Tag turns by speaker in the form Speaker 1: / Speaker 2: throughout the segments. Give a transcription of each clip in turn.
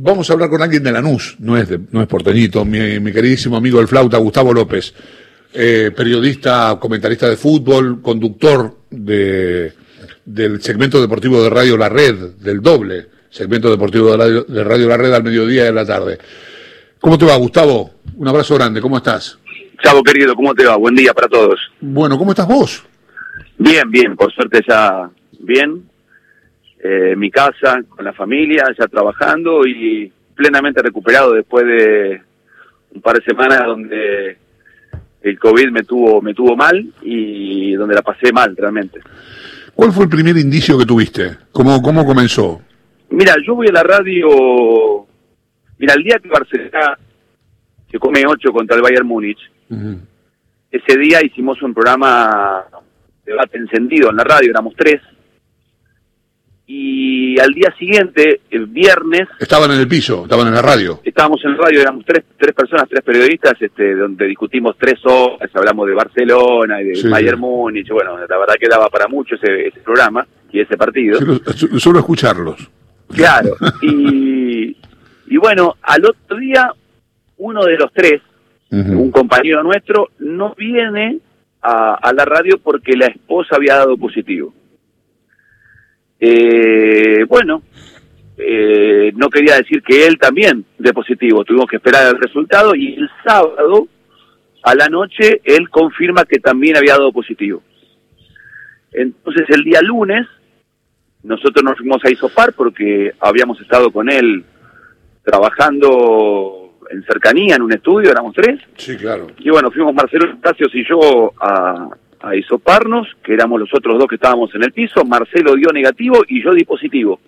Speaker 1: vamos a hablar con alguien de Lanús, no es, de, no es porteñito, mi, mi queridísimo amigo del flauta, Gustavo López, eh, periodista, comentarista de fútbol, conductor de, del segmento deportivo de Radio La Red, del doble segmento deportivo de Radio, de Radio La Red al mediodía y a la tarde. ¿Cómo te va, Gustavo? Un abrazo grande, ¿cómo estás?
Speaker 2: Chavo querido, ¿cómo te va? Buen día para todos.
Speaker 1: Bueno, ¿cómo estás vos?
Speaker 2: Bien, bien, por suerte ya bien. Eh, mi casa, con la familia, ya trabajando y plenamente recuperado después de un par de semanas donde el COVID me tuvo, me tuvo mal y donde la pasé mal realmente.
Speaker 1: ¿Cuál fue el primer indicio que tuviste? ¿Cómo, cómo comenzó?
Speaker 2: Mira, yo voy a la radio, mira, el día que Barcelona se come 8 contra el Bayern Múnich, uh -huh. ese día hicimos un programa de debate encendido en la radio, éramos tres, y al día siguiente, el viernes...
Speaker 1: Estaban en el piso, estaban en la radio.
Speaker 2: Estábamos en la radio, éramos tres, tres personas, tres periodistas, este, donde discutimos tres horas, hablamos de Barcelona y de sí. Bayern Múnich, bueno, la verdad que daba para mucho ese, ese programa y ese partido.
Speaker 1: Solo escucharlos.
Speaker 2: Claro, y, y bueno, al otro día, uno de los tres, uh -huh. un compañero nuestro, no viene a, a la radio porque la esposa había dado positivo. Eh, bueno, eh, no quería decir que él también de positivo, tuvimos que esperar el resultado y el sábado a la noche él confirma que también había dado positivo. Entonces el día lunes nosotros nos fuimos a Isopar porque habíamos estado con él trabajando en cercanía en un estudio, éramos tres.
Speaker 1: Sí, claro.
Speaker 2: Y bueno, fuimos Marcelo Estacios y yo a, a isoparnos, que éramos los otros dos que estábamos en el piso, Marcelo dio negativo y yo di positivo.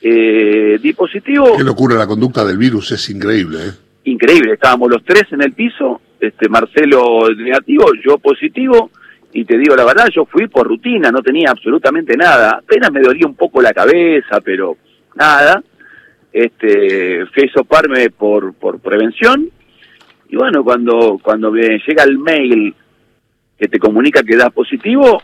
Speaker 2: Eh, di positivo...
Speaker 1: Qué locura, la conducta del virus es increíble, ¿eh?
Speaker 2: Increíble, estábamos los tres en el piso, este Marcelo negativo, yo positivo, y te digo la verdad, yo fui por rutina, no tenía absolutamente nada, apenas me dolía un poco la cabeza, pero nada, este, fui a isoparme por, por prevención, y bueno, cuando, cuando me llega el mail que te comunica que das positivo,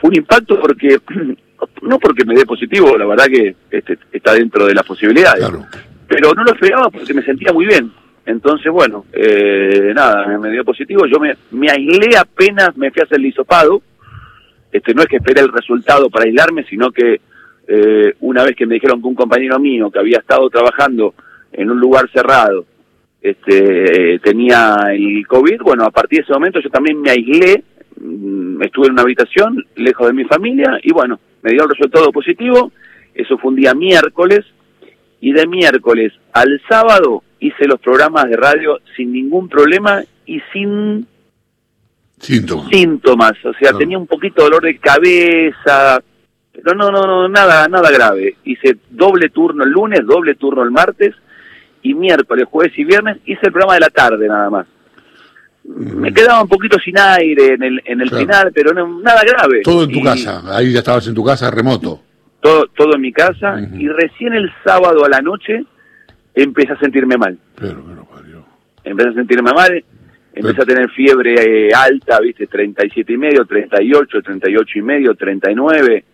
Speaker 2: fue un impacto porque, no porque me dé positivo, la verdad que este, está dentro de las posibilidades,
Speaker 1: Claro.
Speaker 2: pero no lo esperaba porque me sentía muy bien. Entonces, bueno, eh, nada, me, me dio positivo, yo me, me aislé apenas me fui a hacer el hisopado, este, no es que esperé el resultado para aislarme, sino que eh, una vez que me dijeron que un compañero mío que había estado trabajando en un lugar cerrado, este, tenía el COVID, bueno, a partir de ese momento yo también me aislé, mm, estuve en una habitación lejos de mi familia y bueno, me dio el resultado positivo, eso fue un día miércoles y de miércoles al sábado hice los programas de radio sin ningún problema y sin
Speaker 1: Síntomas.
Speaker 2: síntomas, o sea,
Speaker 1: No.
Speaker 2: tenía un poquito de dolor de cabeza, pero no, no, no, nada, nada grave. Hice doble turno el lunes, doble turno el martes y miércoles, jueves y viernes hice el programa de la tarde nada más. Me quedaba un poquito sin aire en el, en el
Speaker 1: Claro.
Speaker 2: final, pero no, nada grave.
Speaker 1: Todo en tu
Speaker 2: Y
Speaker 1: casa, ahí ya estabas en tu casa remoto.
Speaker 2: Todo, todo en mi casa y recién el sábado a la noche empecé a sentirme mal.
Speaker 1: Pero, pero, parió.
Speaker 2: empecé a sentirme mal, empecé a tener fiebre eh, alta, viste, 37 y medio, 38, 38 y medio, 39,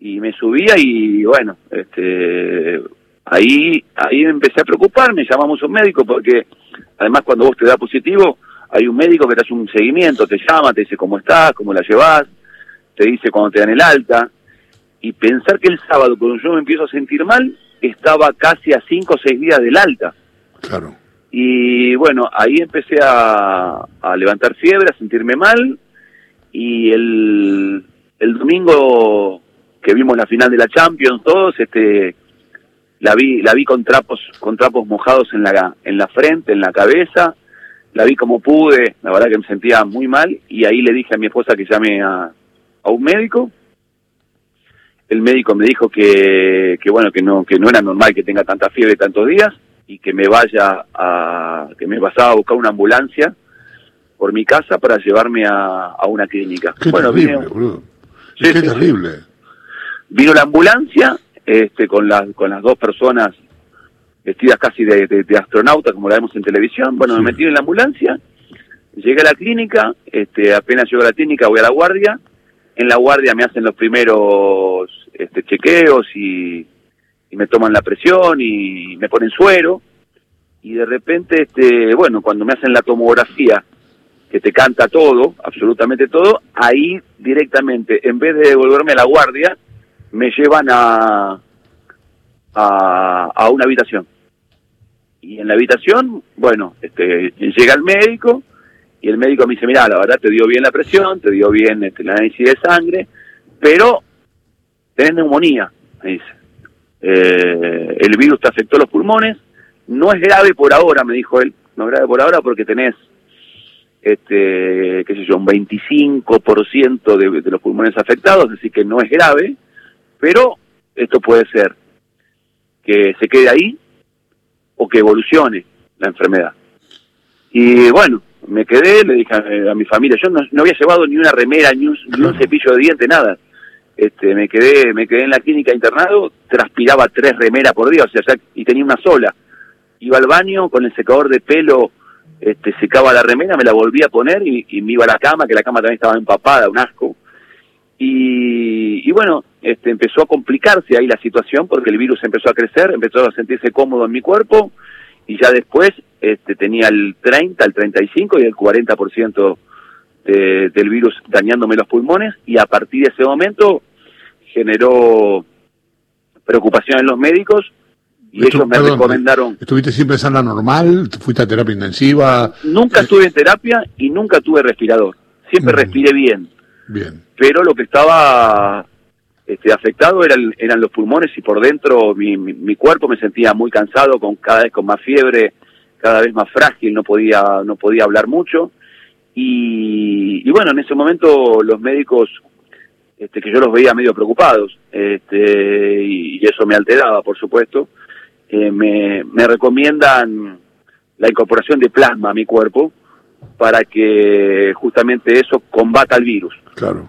Speaker 2: y me subía y bueno, este, ahí, ahí empecé a preocuparme, llamamos a un médico porque además cuando vos te da positivo, hay un médico que te hace un seguimiento, te llama, te dice cómo estás, cómo la llevas, te dice cuando te dan el alta, y pensar que el sábado cuando yo me empiezo a sentir mal, estaba casi a 5 o 6 días del alta.
Speaker 1: Claro.
Speaker 2: Y bueno, ahí empecé a, a levantar fiebre, a sentirme mal. Y el, el domingo que vimos la final de la Champions, todos, este, la vi, la vi con trapos, con trapos mojados en la, en la frente, en la cabeza. La vi como pude, la verdad que me sentía muy mal. Y ahí le dije a mi esposa que llame a, a un médico. El médico me dijo que, que bueno, que no, que no era normal que tenga tanta fiebre tantos días y que me vaya a, que me pasaba a buscar una ambulancia por mi casa para llevarme a, a una clínica.
Speaker 1: Qué
Speaker 2: bueno,
Speaker 1: terrible,
Speaker 2: vino. Sí,
Speaker 1: Qué
Speaker 2: sí, sí.
Speaker 1: terrible.
Speaker 2: vino la ambulancia, este, con las, con las dos personas vestidas casi de, de, de astronauta, como la vemos en televisión. Bueno, me metí en la ambulancia, llegué a la clínica, este, apenas llego a la clínica voy a la guardia, en la guardia me hacen los primeros este, chequeos y, y me toman la presión y me ponen suero. Y de repente, este, bueno, cuando me hacen la tomografía, que te canta todo, absolutamente todo, ahí directamente, en vez de devolverme a la guardia, me llevan a, a, a una habitación. Y en la habitación, bueno, este, llega el médico y el médico me dice, mira, la verdad te dio bien la presión, te dio bien este, el análisis de sangre, pero tenés neumonía, me dice. Eh, el virus te afectó los pulmones, no es grave por ahora, me dijo él, no es grave por ahora porque tenés, este, qué sé yo, un 25% de, de los pulmones afectados, así que no es grave, pero esto puede ser que se quede ahí o que evolucione la enfermedad. Y bueno, me quedé, le dije a, mi familia, yo no, no, había llevado ni una remera, ni un, ni un cepillo de diente, nada. Este, me quedé, me quedé en la clínica internado, transpiraba tres remeras por día, o sea, y tenía una sola iba al baño con el secador de pelo, este, secaba la remera, me la volvía a poner y, me iba a la cama, que la cama también estaba empapada, un asco. Y, y, bueno, este, empezó a complicarse ahí la situación porque el virus empezó a crecer, empezó a sentirse cómodo en mi cuerpo y ya después este, tenía el 30, el 35 y el 40% de, del virus dañándome los pulmones y a partir de ese momento generó preocupación en los médicos y ellos me recomendaron.
Speaker 1: ¿Estuviste siempre en sala normal? ¿Fuiste a terapia intensiva?
Speaker 2: Nunca estuve en terapia y nunca tuve respirador. Siempre mm. respiré bien. Pero lo que estaba este, afectado eran, eran los pulmones y por dentro mi, mi, cuerpo me sentía muy cansado, con cada vez con más fiebre, cada vez más frágil, no podía, no podía hablar mucho. Y, y bueno, en ese momento los médicos este, que yo los veía medio preocupados, este, y, y eso me alteraba, por supuesto, me, me recomiendan la incorporación de plasma a mi cuerpo para que justamente eso combata el virus.
Speaker 1: Claro.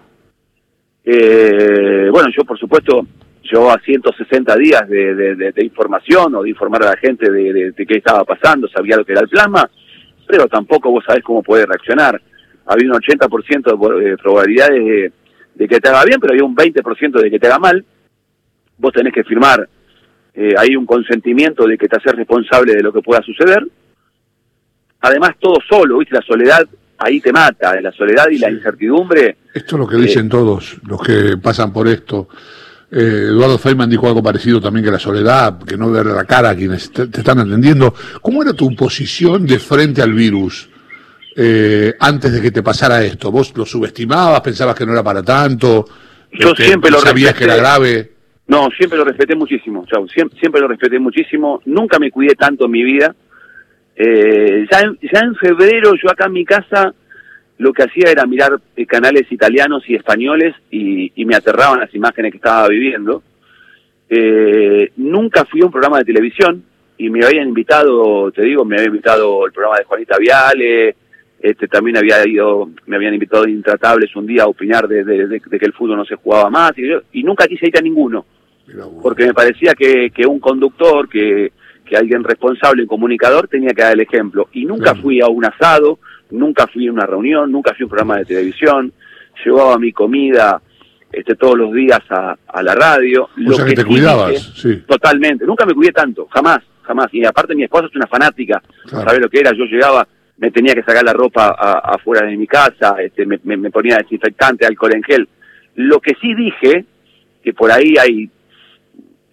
Speaker 2: Eh, bueno, yo por supuesto, yo a 160 días de, de, de, información o de informar a la gente de, qué estaba pasando, sabía lo que era el plasma, pero tampoco vos sabés cómo puede reaccionar. Había un 80% de probabilidades de, que te haga bien, pero había un 20% de que te haga mal. Vos tenés que firmar eh, hay un consentimiento de que te haces responsable de lo que pueda suceder. Además, todo solo, ¿viste? La soledad ahí te mata, la soledad y la incertidumbre.
Speaker 1: Esto es lo que dicen eh, todos los que pasan por esto. Eh, Eduardo Feynman dijo algo parecido también que la soledad, que no ver la cara a quienes te, están atendiendo. ¿Cómo era tu posición de frente al virus eh, antes de que te pasara esto? ¿Vos lo subestimabas, pensabas que no era para tanto?
Speaker 2: Yo este, siempre lo
Speaker 1: sabías que era grave.
Speaker 2: No, siempre lo respeté muchísimo, chau, siempre, siempre, lo respeté muchísimo, nunca me cuidé tanto en mi vida. Eh, ya, en, ya en febrero yo acá en mi casa lo que hacía era mirar eh, canales italianos y españoles y, y, me aterraban las imágenes que estaba viviendo. Eh, nunca fui a un programa de televisión y me habían invitado, te digo, me había invitado el programa de Juanita Viale, este, también había ido, me habían invitado Intratables un día a opinar de, de, de, que el fútbol no se jugaba más y, yo, y nunca quise ir a ninguno porque me parecía que, que un conductor, que, que alguien responsable, un comunicador, tenía que dar el ejemplo. Y nunca fui a un asado, nunca fui a una reunión, nunca fui a un programa de televisión, llevaba mi comida este, todos los días a, a la radio.
Speaker 1: O sea que, te cuidabas, sí.
Speaker 2: Totalmente, nunca me cuidé tanto, jamás, jamás. Y aparte mi esposa es una fanática, claro. lo que era? Yo llegaba, me tenía que sacar la ropa afuera de mi casa, este, me, me, me ponía desinfectante, alcohol en gel. Lo que sí dije, que por ahí hay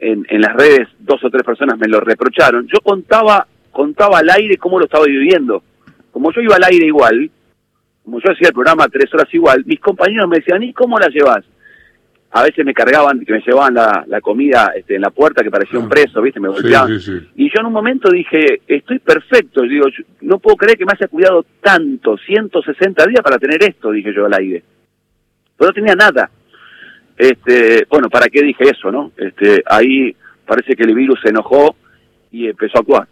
Speaker 2: en, en las redes dos o tres personas me lo reprocharon, yo contaba, contaba al aire cómo lo estaba viviendo. Como yo iba al aire igual, como yo hacía el programa tres horas igual, mis compañeros me decían, ¿y cómo la llevas? A veces me cargaban, que me llevaban la, la comida este, en la puerta que parecía un preso, ¿viste? Me golpeaban.
Speaker 1: Sí, sí, sí.
Speaker 2: Y yo en un momento dije, estoy perfecto. Yo digo, yo no puedo creer que me haya cuidado tanto, 160 días para tener esto, dije yo al aire. Pero no tenía nada. Este, bueno, ¿para qué dije eso, no? Este, ahí parece que el virus se enojó y empezó a actuar.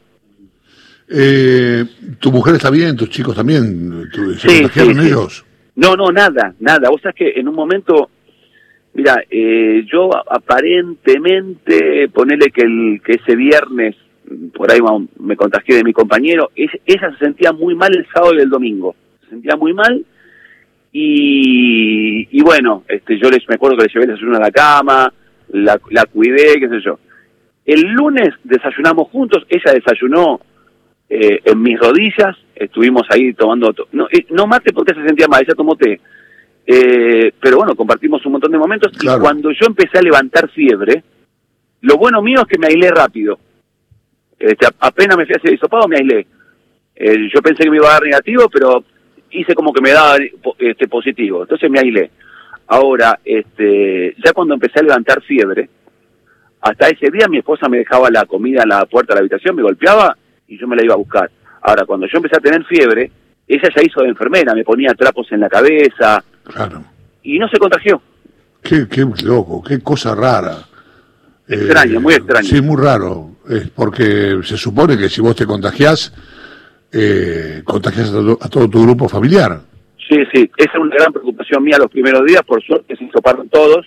Speaker 1: Eh, ¿Tu mujer está bien? ¿Tus chicos también? ¿Se sí, contagiaron sí, ellos?
Speaker 2: Sí. No, no, nada, nada. Vos sabés que en un momento, mira, eh, yo aparentemente, ponele que, el, que ese viernes, por ahí me contagié de mi compañero, es, ella se sentía muy mal el sábado y el domingo. Se sentía muy mal y, y bueno, este, yo les, me acuerdo que le llevé el desayuno a la cama, la, la cuidé, qué sé yo. El lunes desayunamos juntos, ella desayunó eh, en mis rodillas, estuvimos ahí tomando, no, eh, no mate porque se sentía mal, ella tomó té. Eh, pero bueno, compartimos un montón de momentos y cuando yo empecé a levantar fiebre, lo bueno mío es que me aislé rápido. Este, apenas me fui a hacer hisopado, me aislé. yo pensé que me iba a dar negativo, pero hice como que me daba este, positivo. Entonces me aislé. Ahora, este, ya cuando empecé a levantar fiebre, hasta ese día mi esposa me dejaba la comida en la puerta de la habitación, me golpeaba y yo me la iba a buscar. Ahora, cuando yo empecé a tener fiebre, ella ya hizo de enfermera, me ponía trapos en la cabeza.
Speaker 1: Claro.
Speaker 2: Y no se contagió.
Speaker 1: Qué, qué loco, qué cosa rara.
Speaker 2: Extraño, muy extraño.
Speaker 1: Sí, muy raro. Es porque se supone que si vos te contagiás, eh, contagias a todo, tu grupo familiar.
Speaker 2: Sí, sí, esa es una gran preocupación mía los primeros días, por suerte se hisoparon todos,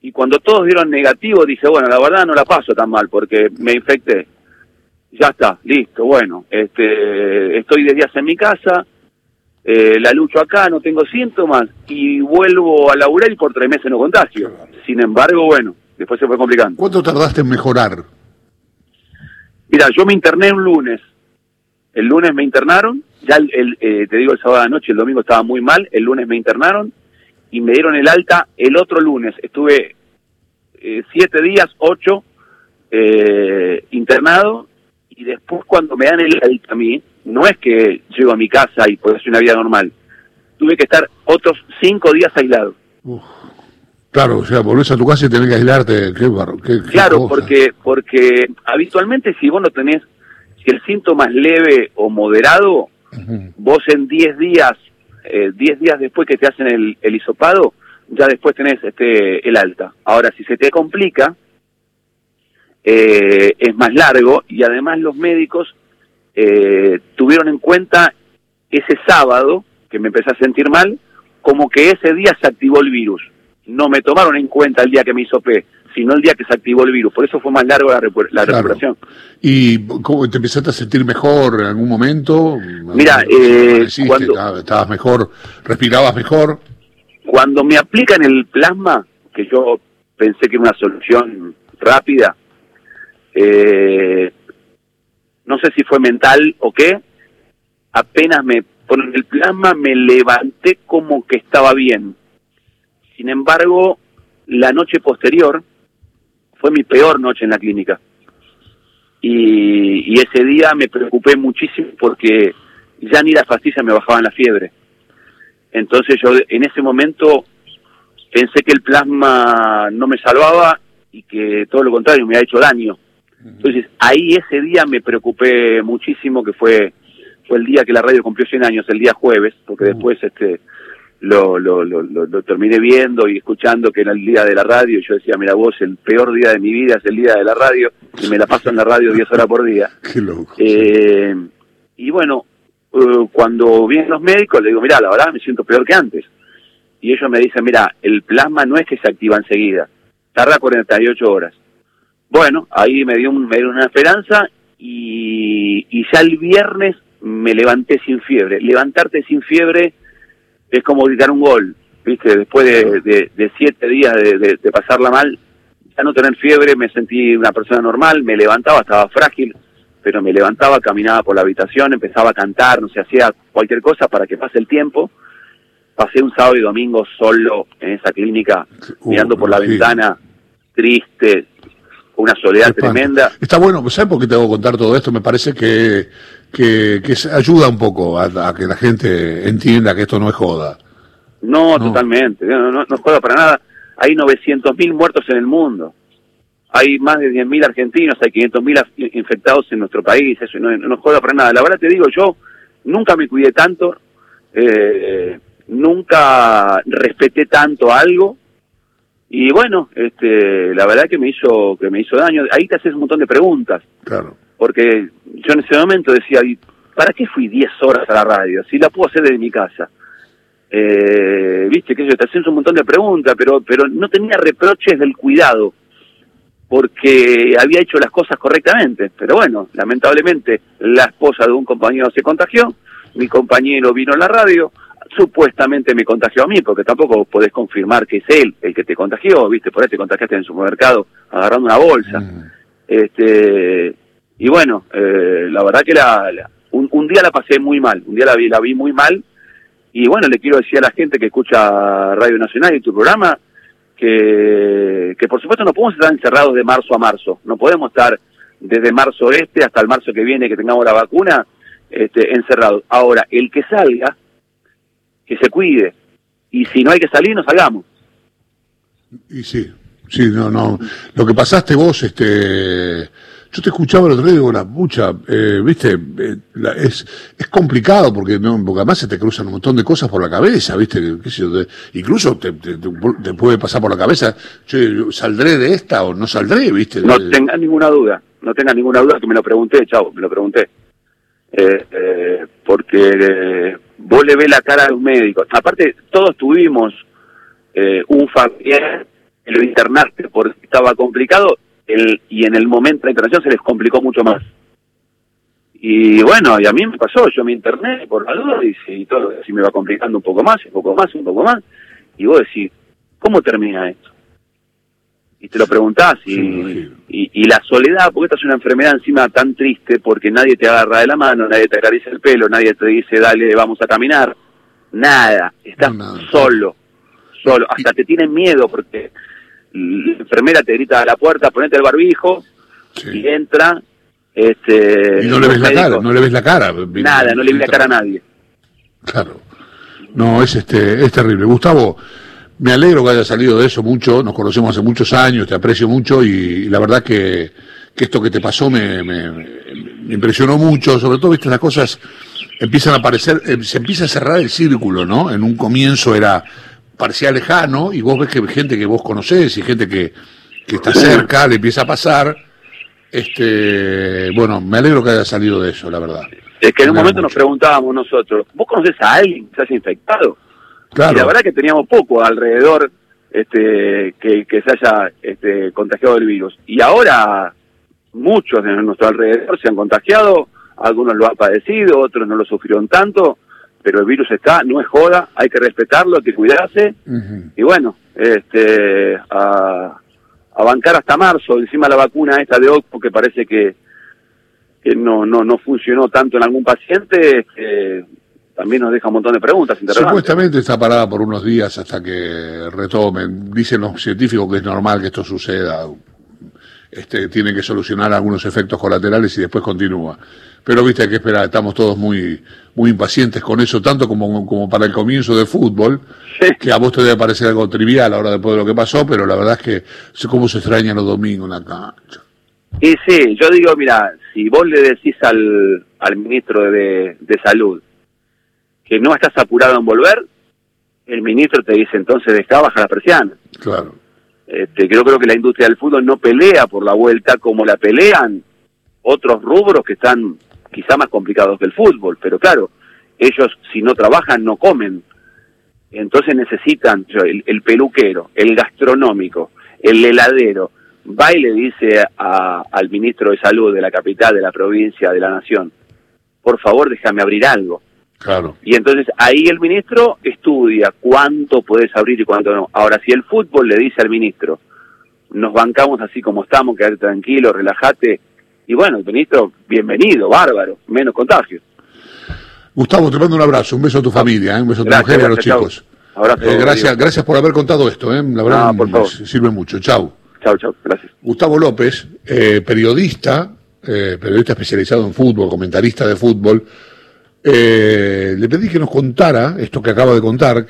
Speaker 2: y cuando todos dieron negativo dije, bueno, la verdad no la paso tan mal porque me infecté. Ya está, listo, bueno, este, estoy de días en mi casa, eh, la lucho acá, no tengo síntomas y vuelvo a laburar y por tres meses no contagio. Sin embargo, bueno, después se fue complicando.
Speaker 1: ¿Cuánto tardaste en mejorar?
Speaker 2: Mira, yo me interné un lunes, el lunes me internaron, ya el, eh, te digo el sábado de noche, el domingo estaba muy mal, el lunes me internaron y me dieron el alta el otro lunes. Estuve eh, siete días, ocho, eh, internado y después cuando me dan el alta a mí, no es que llego a mi casa y puedo hacer una vida normal. Tuve que estar otros cinco días aislado.
Speaker 1: Claro, o sea, volvés a tu casa y tenés que aislarte. Qué,
Speaker 2: claro, porque porque habitualmente si vos no tenés si el síntoma es leve o moderado, vos en 10 días, 10 eh, días después que te hacen el, el hisopado, ya después tenés este el alta. Ahora, si se te complica, eh, es más largo y además los médicos eh, tuvieron en cuenta ese sábado, que me empecé a sentir mal, como que ese día se activó el virus. No me tomaron en cuenta el día que me hisopé sino el día que se activó el virus. Por eso fue más largo la, la recuperación.
Speaker 1: ¿Y cómo te empezaste a sentir mejor en algún momento?
Speaker 2: Mira, eh,
Speaker 1: cuando, estabas mejor, respirabas mejor.
Speaker 2: Cuando me aplican el plasma, que yo pensé que era una solución rápida, eh, no sé si fue mental o qué, apenas me ponen el plasma me levanté como que estaba bien. Sin embargo, la noche posterior fue mi peor noche en la clínica. Y, ese día me preocupé muchísimo porque ya ni las pastillas me bajaban la fiebre. Entonces yo en ese momento pensé que el plasma no me salvaba y que todo lo contrario me ha hecho daño. Entonces ahí ese día me preocupé muchísimo que fue fue el día que la radio cumplió 100 años, el día jueves, porque después este lo, lo, lo, lo, terminé viendo y escuchando que era el día de la radio. Y yo decía, mira vos, el peor día de mi vida es el día de la radio y me la paso en la radio 10 horas por día.
Speaker 1: Qué loco.
Speaker 2: Eh, y bueno, uh, cuando vienen los médicos, le digo, mira, la verdad me siento peor que antes. Y ellos me dicen, mira, el plasma no es que se activa enseguida, tarda 48 horas. Bueno, ahí me dio, me dio una esperanza y, y ya el viernes me levanté sin fiebre. Levantarte sin fiebre es como gritar un gol, ¿viste? Después de, de, siete días de, de, pasarla mal, ya no tener fiebre, me sentí una persona normal, me levantaba, estaba frágil, pero me levantaba, caminaba por la habitación, empezaba a cantar, no sé, hacía cualquier cosa para que pase el tiempo. Pasé un sábado y domingo solo en esa clínica, mirando por la ventana, triste, una soledad tremenda.
Speaker 1: Está bueno, ¿sabes por qué te hago contar todo esto? Me parece que, que, ayuda un poco a, que la gente entienda que esto no es joda.
Speaker 2: No, totalmente, no, no, es joda para nada. Hay 900.000 muertos en el mundo. Hay más de 10.000 argentinos, hay 500.000 infectados en nuestro país, eso no, no es joda para nada. La verdad te digo, yo nunca me cuidé tanto, eh, nunca respeté tanto algo y bueno, este, la verdad que me hizo que me hizo daño. Ahí te haces un montón de preguntas.
Speaker 1: Claro.
Speaker 2: Porque yo en ese momento decía, ¿para qué fui 10 horas a la radio? Si la puedo hacer desde mi casa. Eh, Viste que yo te haces un montón de preguntas, pero pero no tenía reproches del cuidado porque había hecho las cosas correctamente. Pero bueno, lamentablemente la esposa de un compañero se contagió, mi compañero vino a la radio, supuestamente me contagió a mí, porque tampoco podés confirmar que es él el que te contagió, viste, por ahí te contagiaste en el supermercado agarrando una bolsa. Mm. Este, y bueno, eh, la verdad que la, un, un, día la pasé muy mal, un día la vi, la vi muy mal. Y bueno, le quiero decir a la gente que escucha Radio Nacional y tu programa que, que por supuesto no podemos estar encerrados de marzo a marzo, no podemos estar desde marzo este hasta el marzo que viene que tengamos la vacuna este, encerrados. Ahora, el que salga, que se cuide, y si no hay que salir, no salgamos.
Speaker 1: Y sí, sí, no, no. Lo que pasaste vos, este, yo te escuchaba el otro día y digo, la pucha, eh, viste, eh, la, es, es complicado porque no, porque además se te cruzan un montón de cosas por la cabeza, viste, qué sé yo, incluso te, te, te, puede pasar por la cabeza, yo saldré de esta o no saldré, viste.
Speaker 2: No tengas ninguna duda, no tengas ninguna duda que me lo pregunté, chavo, me lo pregunté. Eh, eh, porque vos le ves la cara a un médico. Aparte, todos tuvimos eh, un familiar que lo internaste porque estaba complicado el, y en el momento de la internación se les complicó mucho más. Y bueno, y a mí me pasó, yo me interné por la duda y, y todo, así me va complicando un poco más, un poco más, un poco más. Y vos decís, ¿cómo termina esto? y te lo preguntás y, y, la soledad, porque esta es una enfermedad encima tan triste porque nadie te agarra de la mano, nadie te acaricia el pelo, nadie te dice dale, vamos a caminar, nada, estás solo, solo, hasta te tienen miedo porque la enfermera te grita a la puerta, ponete el barbijo y entra. Este,
Speaker 1: y no le ves la cara, no le ves la cara.
Speaker 2: Nada, no le ves la cara a nadie.
Speaker 1: Claro. No, es este, es terrible. Gustavo, me alegro que haya salido de eso mucho, nos conocemos hace muchos años, te aprecio mucho y, la verdad que, que, esto que te pasó me, me, impresionó mucho, sobre todo, viste, las cosas empiezan a aparecer, eh, se empieza a cerrar el círculo, ¿no? En un comienzo era parecía lejano y vos ves que gente que vos conocés y gente que, que está cerca le empieza a pasar. Este, bueno, me alegro que haya salido de eso, la verdad.
Speaker 2: Es que en un momento nos preguntábamos nosotros, ¿vos conocés a alguien que se haya infectado? Y la verdad que teníamos poco alrededor este, que, que se haya este, contagiado del virus. Y ahora muchos de nuestro alrededor se han contagiado, algunos lo han padecido, otros no lo sufrieron tanto, pero el virus está, no es joda, hay que respetarlo, hay que cuidarse. Y bueno, este, a, a, bancar hasta marzo, encima la vacuna esta de Oxford que parece que, que no, no, no funcionó tanto en algún paciente, eh, también nos deja un montón de preguntas.
Speaker 1: Supuestamente está parada por unos días hasta que retomen. Dicen los científicos que es normal que esto suceda. Este, tienen que solucionar algunos efectos colaterales y después continúa. Pero viste, hay que esperar, estamos todos muy, muy impacientes con eso, tanto como, como para el comienzo de fútbol, que a vos te debe parecer algo trivial ahora después de lo que pasó, pero la verdad es que sé cómo se extraña los domingos en la cancha.
Speaker 2: Y sí, yo digo, mira, si vos le decís al, al ministro de, de Salud, que no estás apurado en volver, el ministro te dice entonces deja baja la persiana.
Speaker 1: Claro.
Speaker 2: Este, creo, creo que la industria del fútbol no pelea por la vuelta como la pelean otros rubros que están quizá más complicados que el fútbol, pero claro, ellos si no trabajan no comen. Entonces necesitan el, peluquero, el gastronómico, el heladero, va y le dice al ministro de salud de la capital, de la provincia, de la nación, por favor déjame abrir algo.
Speaker 1: Claro.
Speaker 2: Y entonces ahí el ministro estudia cuánto puedes abrir y cuánto no. Ahora, si el fútbol le dice al ministro, nos bancamos así como estamos, quedate tranquilo, relájate, y bueno, el ministro, bienvenido, bárbaro, menos contagio.
Speaker 1: Gustavo, te mando un abrazo, un beso a tu familia, ¿eh? un beso a tu mujer y a los chicos. Eh, gracias, gracias por haber contado esto, ¿eh? la verdad sirve mucho. Chau.
Speaker 2: Chau, chau, gracias.
Speaker 1: Gustavo López, eh, periodista, periodista especializado en fútbol, comentarista de fútbol, eh, le pedí que nos contara esto que acaba de contar,